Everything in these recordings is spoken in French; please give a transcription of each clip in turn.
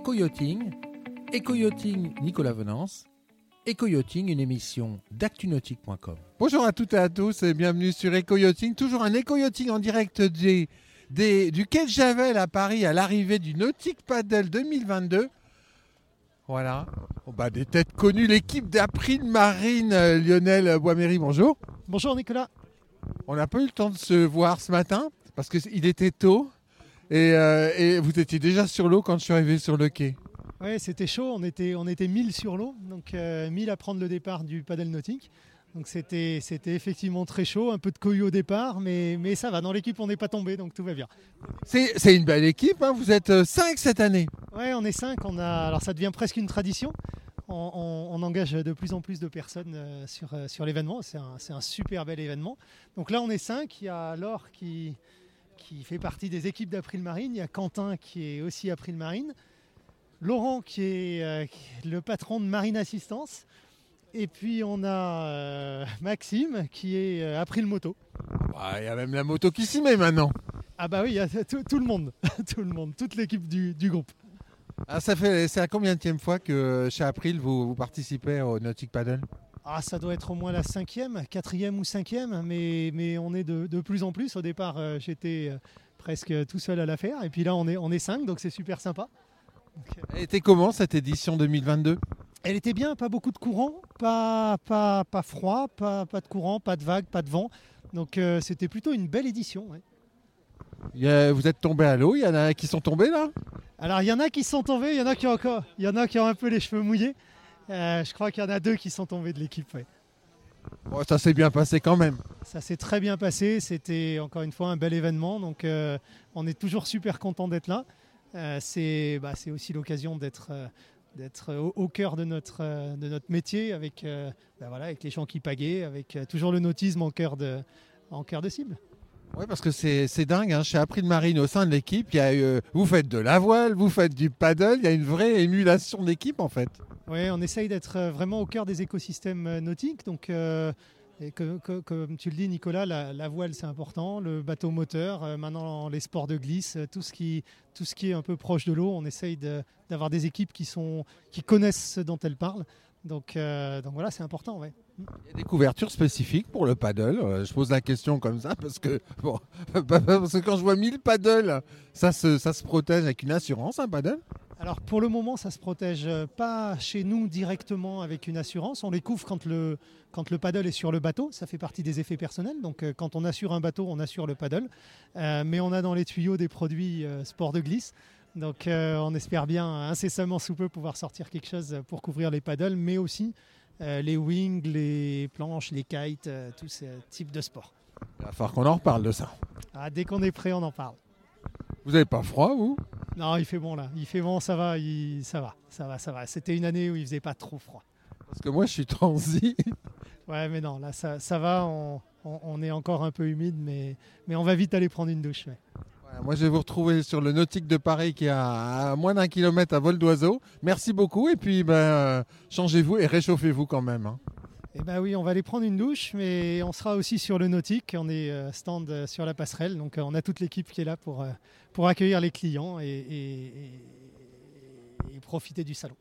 Éco-yachting, Éco-yachting Nicolas Venance, Éco-yachting, une émission d'actunautique.com. Bonjour à toutes et à tous et bienvenue sur Éco-yachting, toujours un Éco-yachting en direct des, des- du quai de Javel à Paris à l'arrivée du Nautic Paddle 2022. Voilà, Bon, bah, des têtes connues, l'équipe d'April Marine, euh, Lionel Boisméry, bonjour. Bonjour Nicolas. On n'a pas eu le temps de se voir ce matin parce qu'il était tôt et, euh, et vous étiez déjà sur l'eau quand je suis arrivé sur le quai. Ouais, c'était chaud, on était, on était 1000 sur l'eau, donc euh, 1000 à prendre le départ du paddle nautique. Donc c'était, c'était effectivement très chaud, un peu de cohue au départ, mais, mais ça va, dans l'équipe on n'est pas tombé, donc tout va bien. C'est une belle équipe, hein, vous êtes 5 cette année. Ouais, on est 5, on a, alors ça devient presque une tradition. On, on- on engage de plus en plus de personnes euh, sur, euh, sur l'événement, c'est un, c'est un super bel événement. Donc là on est 5, il y a Laure qui, qui fait partie des équipes d'April Marine, il y a Quentin qui est aussi April Marine, Laurent qui est euh, le patron de Marine Assistance, et puis on a euh, Maxime qui est euh, April Moto. Ah, Il y a même la moto qui s'y met maintenant. Ah bah oui, il y a tout, tout le monde, tout le monde, toute l'équipe du, du groupe. Ah, ça fait, c'est la combien fois que chez April vous, vous participez au Nautic Paddle? Ah, ça doit être au moins la cinquième, quatrième ou cinquième, mais, mais on est de, de plus en plus. Au départ, euh, j'étais euh, presque tout seul à la faire, et puis là, on est, on est cinq, donc c'est super sympa. Donc, euh, Elle était comment cette édition 2022 elle était bien, pas beaucoup de courant, pas, pas, pas froid, pas, pas de courant, pas de vagues, pas de vent. Donc euh, c'était plutôt une belle édition. ouais. Il y a- Vous êtes tombé à l'eau, il y en a qui sont tombés là? Alors il y en a qui sont tombés, il y en a qui ont encore, il y en a qui ont un peu les cheveux mouillés. Euh, je crois qu'il y en a deux qui sont tombés de l'équipe. ouais. Bon, Ça s'est bien passé quand même. Ça s'est très bien passé. C'était encore une fois un bel événement. Donc, euh, on est toujours super content d'être là. Euh, c'est bah, c'est aussi l'occasion d'être d'être au, au cœur de notre, de notre métier avec, bah, voilà, avec les gens qui pagaient, avec toujours le nautisme en cœur de, en cœur de cible. Oui, parce que c'est dingue. Hein. Chez April Marine, au sein de l'équipe, eu, vous faites de la voile, vous faites du paddle. Il y a une vraie émulation d'équipe en fait. On essaye d'être euh, vraiment au cœur des écosystèmes euh, nautiques. Donc, euh, comme tu le dis, Nicolas, la, voile c'est important, le bateau moteur, maintenant les sports de glisse, tout ce qui, tout ce qui est un peu proche de l'eau, on essaye d'avoir des équipes qui sont, qui connaissent ce dont elles parlent. Donc, donc voilà, c'est important. Ouais. Il y a des couvertures spécifiques pour le paddle. Je pose la question comme ça parce que, bon, parce que quand je vois 1000 paddles, ça se, ça se protège avec une assurance, un paddle? Alors pour le moment, ça se protège pas chez nous directement avec une assurance. On les couvre quand le, quand le paddle est sur le bateau. Ça fait partie des effets personnels. Donc euh, quand on assure un bateau, on assure le paddle. Euh, mais on a dans les tuyaux des produits euh, sport de glisse. Donc euh, on espère bien incessamment sous peu pouvoir sortir quelque chose pour couvrir les paddles, mais aussi les wings, les planches, les kites, tous ces types de sports. Il va falloir qu'on en reparle de ça. Ah, dès qu'on est prêt, on en parle. Vous n'avez pas froid, vous? Non, il fait bon là. Il fait bon, ça va, il- ça va, ça va, ça va. C'était une année où il faisait pas trop froid. Parce que moi, je suis transi. Ouais, mais non, là, ça, ça va. On, on- on est encore un peu humide, mais, mais on va vite aller prendre une douche. Voilà, moi, je vais vous retrouver sur le Nautique de Paris qui est à, à moins d'un kilomètre à vol d'oiseau. Merci beaucoup. Et puis, ben, euh, changez-vous et réchauffez-vous quand même. hein. Eh ben oui, on va aller prendre une douche, mais on sera aussi sur le nautique. On est euh, stand euh, sur la passerelle, donc euh, on a toute l'équipe qui est là pour, pour accueillir les clients et, et- et- et profiter du salon.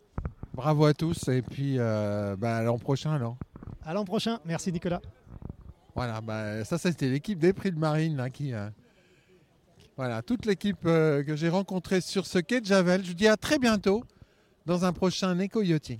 Bravo à tous. Et puis, euh, ben, à l'an prochain alors. À l'an prochain. Merci Nicolas. Voilà, bah, ça c'était l'équipe des prix de marine là, qui, euh, voilà, toute l'équipe euh, que j'ai rencontrée sur ce quai de Javel. Je vous dis à très bientôt dans un prochain éco-yachting.